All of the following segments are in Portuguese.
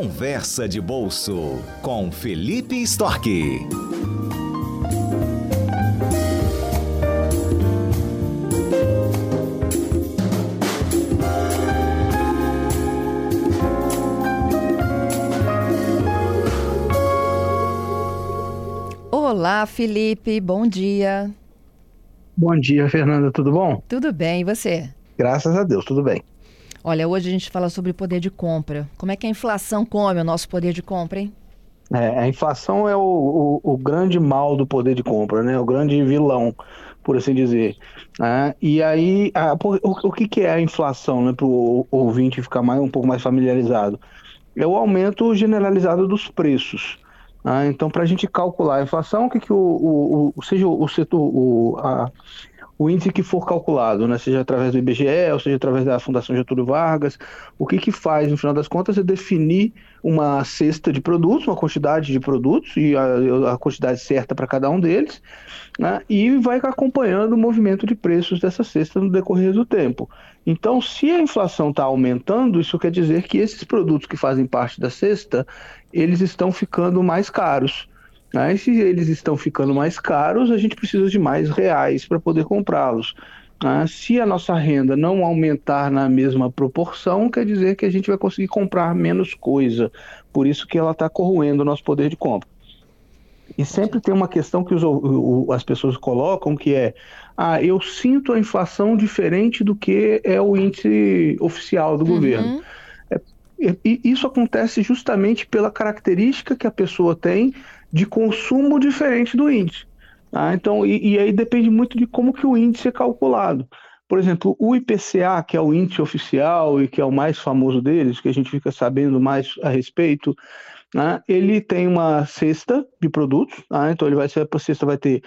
Conversa de Bolso com Felipe Storck. Olá, Felipe, bom dia. Bom dia, Fernanda, tudo bom? Tudo bem, e você? Graças a Deus, tudo bem. Olha, hoje a gente fala sobre poder de compra. Como é que a inflação come o nosso poder de compra, hein? É, a inflação é o, o, o, grande mal do poder de compra, né? O grande vilão, por assim dizer. Né? E aí, a, o, o que, que é a inflação, né? Para o ouvinte ficar mais, um pouco mais familiarizado. É o aumento generalizado dos preços. Né? Então, para a gente calcular a inflação, o que, que o, o, seja o setor, o, a, o índice que for calculado, né, seja através do IBGE, ou seja através da Fundação Getúlio Vargas, o que, que faz, no final das contas, é definir uma cesta de produtos, uma quantidade de produtos e a, a quantidade certa para cada um deles, né, e vai acompanhando o movimento de preços dessa cesta no decorrer do tempo. Então, se a inflação está aumentando, isso quer dizer que esses produtos que fazem parte da cesta, eles estão ficando mais caros. Né? E se eles estão ficando mais caros, a gente precisa de mais reais para poder comprá-los. Né? Se a nossa renda não aumentar na mesma proporção, quer dizer que a gente vai conseguir comprar menos coisa. Por isso que ela está corroendo o nosso poder de compra. E sempre tem uma questão que os, o, as pessoas colocam, que é, ah, eu sinto a inflação diferente do que é o índice oficial do uhum. governo. É, e isso acontece justamente pela característica que a pessoa tem de consumo diferente do índice. Tá? Então, e, e, aí depende muito de como que o índice é calculado. Por exemplo, o IPCA, que é o índice oficial e que é o mais famoso deles, que a gente fica sabendo mais a respeito, né? ele tem uma cesta de produtos, tá? então ele vai ser a cesta vai ter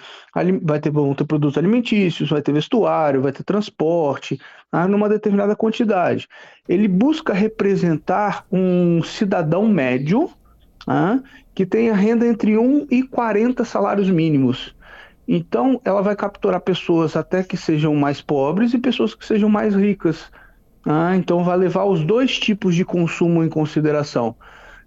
vai ter, vão ter produtos alimentícios, vai ter vestuário, vai ter transporte, tá? numa determinada quantidade. Ele busca representar um cidadão médio, tá? que tenha renda entre 1 e 40 salários mínimos. Então, ela vai capturar pessoas até que sejam mais pobres e pessoas que sejam mais ricas. Ah, então, vai levar os dois tipos de consumo em consideração.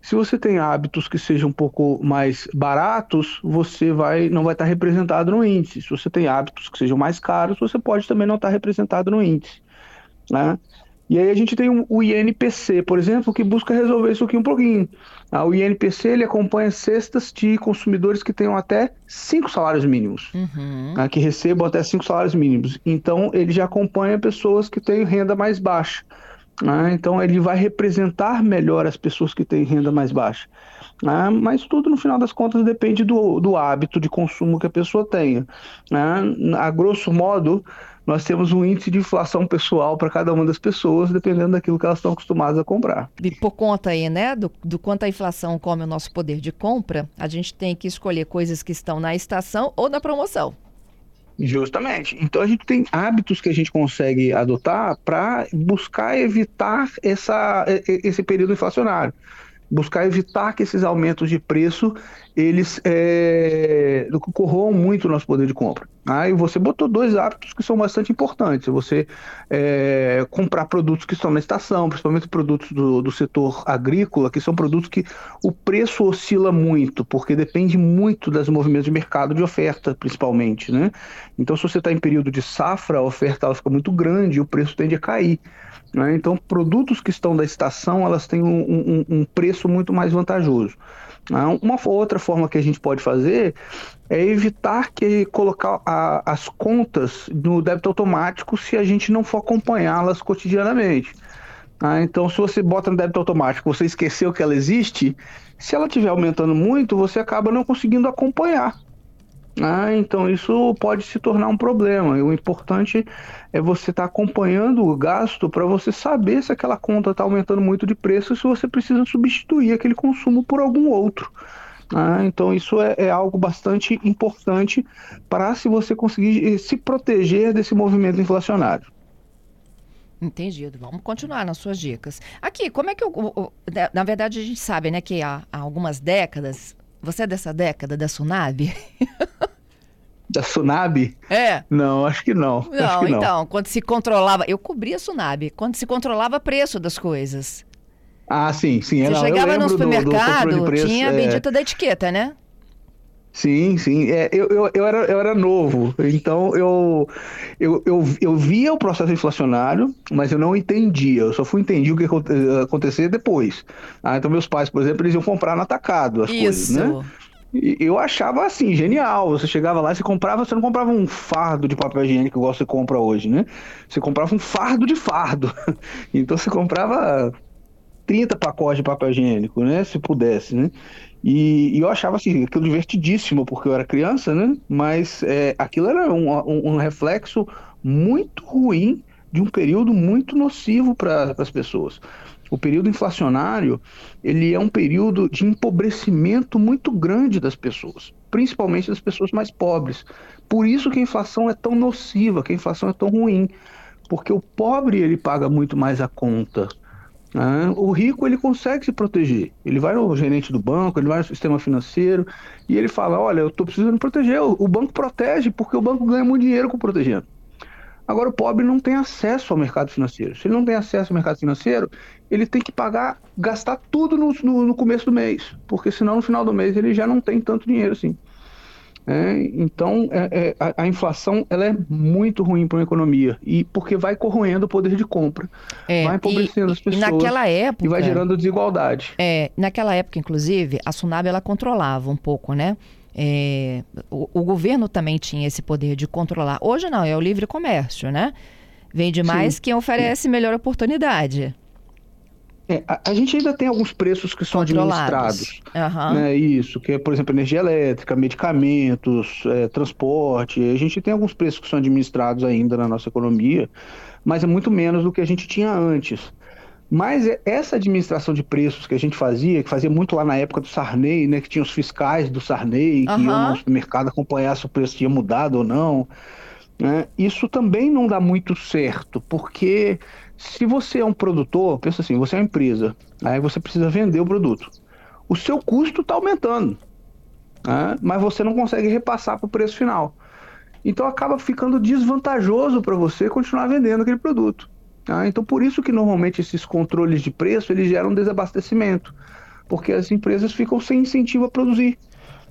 Se você tem hábitos que sejam um pouco mais baratos, você vai, não vai estar representado no índice. Se você tem hábitos que sejam mais caros, você pode também não estar representado no índice. Né? E aí a gente tem o INPC, por exemplo, que busca resolver isso aqui um pouquinho. Ah, o INPC ele acompanha cestas de consumidores que tenham até cinco salários mínimos, uhum. ah, que recebam até cinco salários mínimos. Então ele já acompanha pessoas que têm renda mais baixa. Ah, então ele vai representar melhor as pessoas que têm renda mais baixa. Ah, mas tudo no final das contas depende do, do hábito de consumo que a pessoa tenha. Ah, a grosso modo, nós temos um índice de inflação pessoal para cada uma das pessoas, dependendo daquilo que elas estão acostumadas a comprar. E por conta aí, né, do, do quanto a inflação come o nosso poder de compra, a gente tem que escolher coisas que estão na estação ou na promoção. Justamente. Então a gente tem hábitos que a gente consegue adotar para buscar evitar essa, esse período inflacionário buscar evitar que esses aumentos de preço eles é, corroam muito o nosso poder de compra. Aí ah, você botou dois hábitos que são bastante importantes. Você é, comprar produtos que estão na estação, principalmente produtos do, do setor agrícola, que são produtos que o preço oscila muito, porque depende muito dos movimentos de mercado de oferta, principalmente. Né? Então, se você está em período de safra, a oferta ela fica muito grande e o preço tende a cair. Né? Então, produtos que estão da estação, elas têm um, um, um preço muito mais vantajoso. Né? Uma outra forma que a gente pode fazer é evitar que colocar a, as contas no débito automático se a gente não for acompanhá-las cotidianamente. Ah, então, se você bota no débito automático, você esqueceu que ela existe, se ela estiver aumentando muito, você acaba não conseguindo acompanhar. Ah, então isso pode se tornar um problema. E o importante é você estar tá acompanhando o gasto para você saber se aquela conta está aumentando muito de preço e se você precisa substituir aquele consumo por algum outro. Ah, então isso é, é, algo bastante importante para se você conseguir eh, se proteger desse movimento inflacionário. Entendido. Vamos continuar nas suas dicas. Aqui, como é que eu, na verdade a gente sabe, né, que há, há algumas décadas você é dessa década da Tsunami? Da Tsunami? É. Não, acho que não. Não, que então, quando se controlava. Eu cobria a Tsunami, quando se controlava o preço das coisas. Ah, sim, sim. Você Não, eu chegava no lembro do- do supermercado, preço, tinha a é. bendita da etiqueta, né? Sim, sim. É, eu, eu, eu, era, eu era novo, então eu, eu, eu, eu via o processo inflacionário, mas eu não entendia. Eu só fui entender o que aconte- acontecer depois. Ah, então, meus pais, por exemplo, eles iam comprar no atacado as coisas, Isso. né? Eu achava assim, genial. Você chegava lá e você comprava, você não comprava um fardo de papel higiênico igual você compra hoje, né? Você comprava um fardo de fardo. Então você comprava 30 pacotes de papel higiênico, né? Se pudesse, né? E, e eu achava assim, aquilo divertidíssimo, porque eu era criança, né? Mas é, aquilo era um, um- um reflexo muito ruim de um período muito nocivo para as pessoas. O período inflacionário, ele é um período de empobrecimento muito grande das pessoas, principalmente das pessoas mais pobres. Por isso que a inflação é tão nociva, que a inflação é tão ruim, porque o pobre ele paga muito mais a conta. né? O rico ele consegue se proteger. Ele vai no gerente do banco, ele vai no sistema financeiro e ele fala: Olha, eu estou precisando proteger. O banco protege porque o banco ganha muito dinheiro com protegendo. Agora, o pobre não tem acesso ao mercado financeiro. Se ele não tem acesso ao mercado financeiro, ele tem que pagar, gastar tudo no, no- no começo do mês, porque senão no final do mês ele já não tem tanto dinheiro assim. É, então, é- é, a, a inflação ela é muito ruim para uma economia e porque vai corroendo o poder de compra, É, vai empobrecendo e, as e pessoas naquela época. e vai gerando desigualdade. É, naquela época, inclusive, a Sunab ela controlava um pouco, né? É, o, o governo também tinha esse poder de controlar. Hoje não, é o livre comércio, né? Vende mais Sim. quem oferece melhor oportunidade. É, a, a gente ainda tem alguns preços que são administrados. Aham. né, isso, que é, por exemplo, energia elétrica, medicamentos, é, transporte. A gente tem alguns preços que são administrados ainda na nossa economia, mas é muito menos do que a gente tinha antes. Mas é- essa administração de preços que a gente fazia, que fazia muito lá na época do Sarney, né, que tinha os fiscais do Sarney, que iam Aham. no supermercado acompanhar se o preço tinha mudado ou não, né, isso também não dá muito certo, porque se você é um produtor, pensa assim, você é uma empresa, aí você precisa vender o produto o seu custo está aumentando, né? mas você não consegue repassar para o preço final. Então acaba ficando desvantajoso para você continuar vendendo aquele produto. Tá? Então por isso que normalmente esses controles de preço eles geram desabastecimento, porque as empresas ficam sem incentivo a produzir.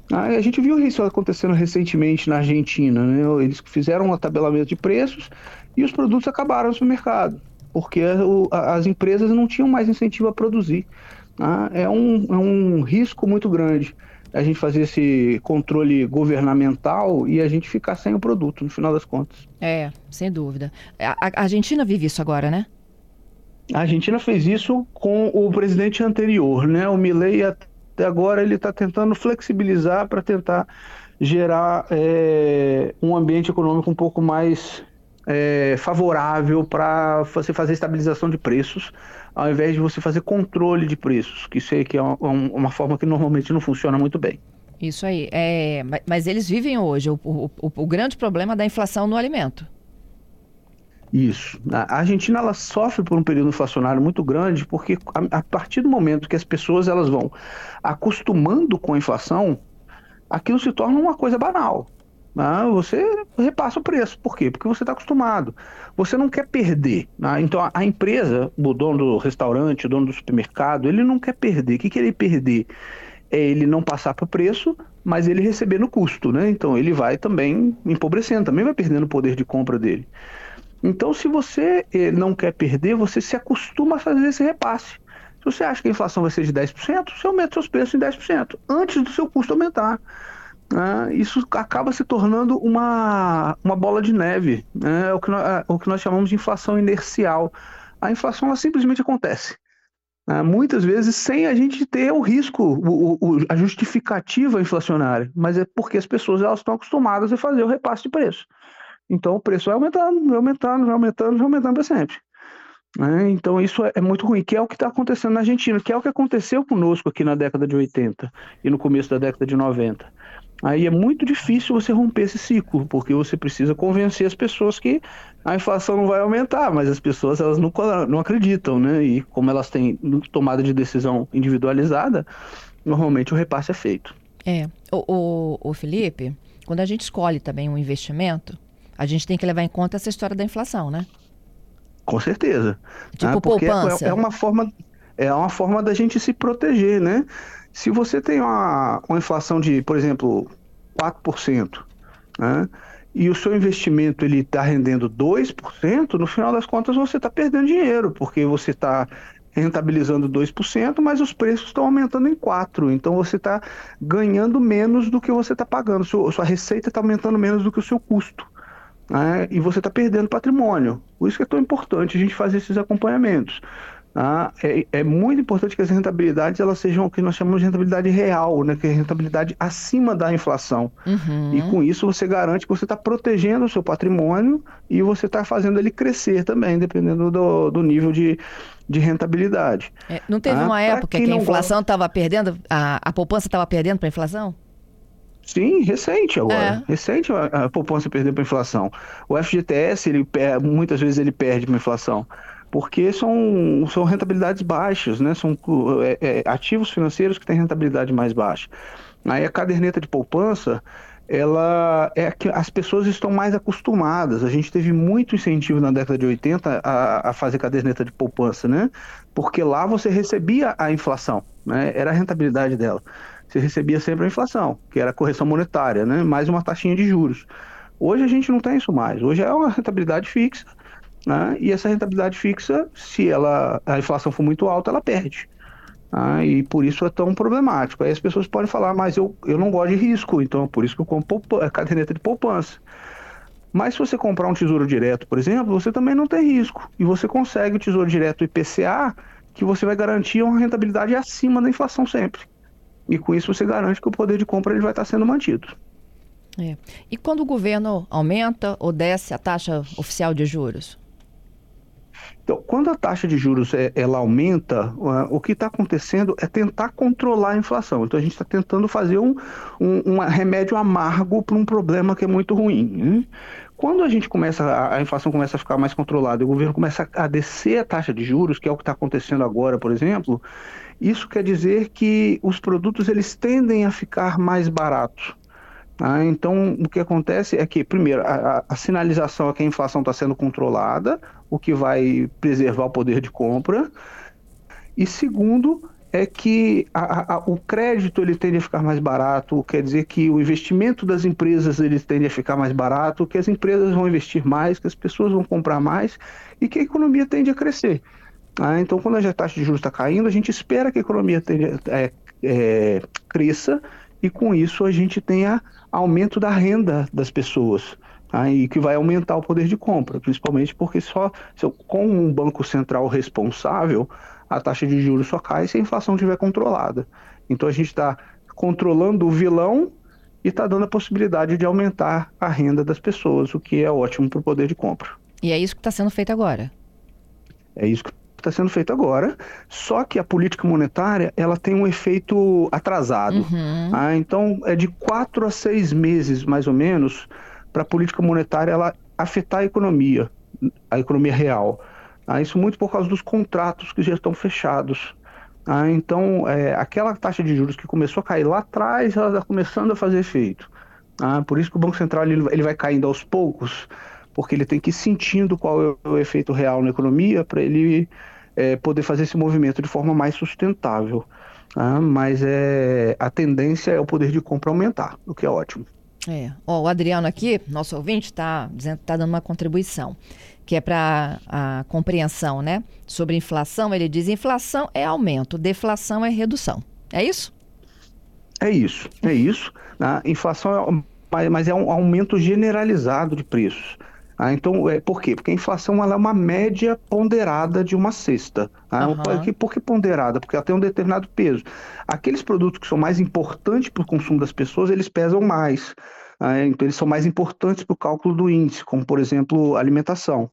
E a gente viu isso acontecendo recentemente na Argentina. né? Eles fizeram um tabelamento de preços e os produtos acabaram no supermercado, porque as empresas não tinham mais incentivo a produzir. tá? É, um, é um risco muito grande a gente fazer esse controle governamental e a gente ficar sem o produto, no final das contas. É, sem dúvida. A, a Argentina vive isso agora, né? A Argentina fez isso com o presidente anterior, né? O Milei até agora ele está tentando flexibilizar para tentar gerar é, um ambiente econômico um pouco mais é, favorável para você fazer estabilização de preços, ao invés de você fazer controle de preços, que sei que é uma, uma forma que normalmente não funciona muito bem. Isso aí. É, ma- mas eles vivem hoje o, o, o- o grande problema da inflação no alimento. Isso. A Argentina ela sofre por um período inflacionário muito grande, porque a, a partir do momento que as pessoas elas vão acostumando com a inflação, aquilo se torna uma coisa banal. Né? Você repassa o preço. Por quê? Porque você está acostumado. Você não quer perder. né? Então a, a empresa, o dono do restaurante, o dono do supermercado, ele não quer perder. O que, que ele perder? É ele não passar para o preço, mas ele receber no custo. Né? Então ele vai também empobrecendo, também vai perdendo o poder de compra dele. Então, se você eh, não quer perder, você se acostuma a fazer esse repasse. Se você acha que a inflação vai ser de 10%, você aumenta seus preços em 10%, antes do seu custo aumentar. Ah, isso acaba se tornando uma, uma bola de neve, né? é o, que nós, é o que nós chamamos de inflação inercial. A inflação ela simplesmente acontece. Ah, muitas vezes sem a gente ter o risco, o, o, a justificativa inflacionária, mas é porque as pessoas elas estão acostumadas a fazer o repasse de preço. Então o preço vai aumentando, vai aumentando, vai aumentando, vai aumentando para sempre. né? Então isso é, é muito ruim, que é o que está acontecendo na Argentina, que é o que aconteceu conosco aqui na década de 80 e no começo da década de 90. Aí é muito difícil você romper esse ciclo, porque você precisa convencer as pessoas que a inflação não vai aumentar, mas as pessoas elas não, não acreditam, né? E como elas têm tomada de decisão individualizada, normalmente o repasse é feito. É. O, o, o Felipe, quando a gente escolhe também um investimento, a gente tem que levar em conta essa história da inflação, né? Com certeza. Tipo Ah, poupança. é, é uma forma é uma forma da gente se proteger, né? Se você tem uma, uma inflação de, por exemplo, 4%, né? e o seu investimento ele está rendendo 2%, no final das contas você está perdendo dinheiro, porque você está rentabilizando 2%, mas os preços estão aumentando em 4%. Então você está ganhando menos do que você está pagando. Sua, sua receita está aumentando menos do que o seu custo. Né? E você está perdendo patrimônio. Por isso que é tão importante a gente fazer esses acompanhamentos. Ah, é, é, muito importante que as rentabilidades elas sejam o que nós chamamos de rentabilidade real, né? que é rentabilidade acima da inflação. Uhum. E com isso você garante que você está protegendo o seu patrimônio e você está fazendo ele crescer também, dependendo do, do nível de, de rentabilidade. É, não teve ah, uma época que a inflação estava perdendo, a, a poupança estava perdendo para a inflação? Sim, recente agora. É. Recente a, a poupança perdeu para a inflação. O FGTS, ele, muitas vezes ele perde para a inflação porque são, são rentabilidades baixas, né? são é, é, ativos financeiros que têm rentabilidade mais baixa. Aí a caderneta de poupança, ela é que as pessoas estão mais acostumadas. A gente teve muito incentivo na década de 80 a, a fazer caderneta de poupança, né? Porque lá você recebia a inflação, né? Era a rentabilidade dela. Você recebia sempre a inflação, que era a correção monetária, né? Mais uma taxinha de juros. Hoje a gente não tem isso mais. Hoje é uma rentabilidade fixa né? E essa rentabilidade fixa, se ela, a inflação for muito alta, ela perde. Né? E por isso é tão problemático. Aí as pessoas podem falar, mas eu, eu não gosto de risco, então por isso que eu compro caderneta de poupança. Mas se você comprar um tesouro direto, por exemplo, você também não tem risco. E você consegue o tesouro direto IPCA, que você vai garantir uma rentabilidade acima da inflação sempre. E com isso você garante que o poder de compra ele vai estar sendo mantido. É. E quando o governo aumenta ou desce a taxa oficial de juros? Então, quando a taxa de juros é, ela aumenta, o que está acontecendo é tentar controlar a inflação. Então, a gente está tentando fazer um, um, um, remédio amargo para um problema que é muito ruim. Né? Quando a gente começa, a, a inflação começa a ficar mais controlada e o governo começa a descer a taxa de juros, que é o que está acontecendo agora, por exemplo, isso quer dizer que os produtos eles tendem a ficar mais baratos. Ah, então, o que acontece é que, primeiro, a, a sinalização é que a inflação está sendo controlada, o que vai preservar o poder de compra. E segundo, é que a, a, o crédito ele tende a ficar mais barato, quer dizer que o investimento das empresas ele tende a ficar mais barato, que as empresas vão investir mais, que as pessoas vão comprar mais e que a economia tende a crescer. Ah, então, quando a taxa de juros está caindo, a gente espera que a economia é, é, cresça e com isso a gente tenha aumento da renda das pessoas. Tá? E que vai aumentar o poder de compra, principalmente porque só com um banco central responsável, a taxa de juros só cai se a inflação estiver controlada. Então a gente está controlando o vilão e está dando a possibilidade de aumentar a renda das pessoas, o que é ótimo para o poder de compra. E é isso que está sendo feito agora. É isso que está sendo feito agora, só que a política monetária ela tem um efeito atrasado. Uhum. Ah, então, é de quatro a seis meses, mais ou menos, para a política monetária ela afetar a economia, a economia real. Ah, isso muito por causa dos contratos que já estão fechados. Ah, então, é, aquela taxa de juros que começou a cair lá atrás, ela está começando a fazer efeito. Ah, por isso que o Banco Central ele, ele vai caindo aos poucos, porque ele tem que ir sentindo qual é o efeito real na economia para ele é, poder fazer esse movimento de forma mais sustentável. Tá? Mas é, a tendência é o poder de compra aumentar, o que é ótimo. É. O Adriano aqui, nosso ouvinte, está está dando uma contribuição, que é para a compreensão, né? Sobre inflação, ele diz: inflação é aumento, deflação é redução. É isso? É isso, é isso. A inflação é, mas é um aumento generalizado de preços. Ah, então, é, por quê? Porque a inflação ela é uma média ponderada de uma cesta. Ah, uhum. por, que, por que ponderada? Porque ela tem um determinado peso. Aqueles produtos que são mais importantes para o consumo das pessoas, eles pesam mais. Ah, então, eles são mais importantes para o cálculo do índice, como, por exemplo, alimentação.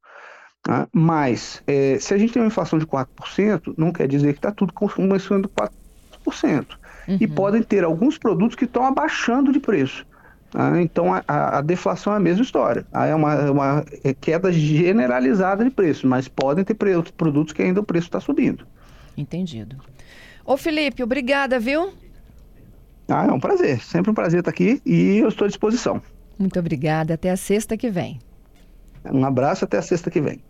Ah, mas, é, se a gente tem uma inflação de 4%, não quer dizer que está tudo começando 4%. Uhum. E podem ter alguns produtos que estão abaixando de preço. Ah, então a, a, deflação é a mesma história. Ah, é uma, é uma queda generalizada de preço, mas podem ter outros produtos que ainda o preço está subindo. Entendido. Ô Felipe, obrigada, viu? Ah, é um prazer. Sempre um prazer estar aqui e eu estou à disposição. Muito obrigada. Até a sexta que vem. Um abraço até a sexta que vem.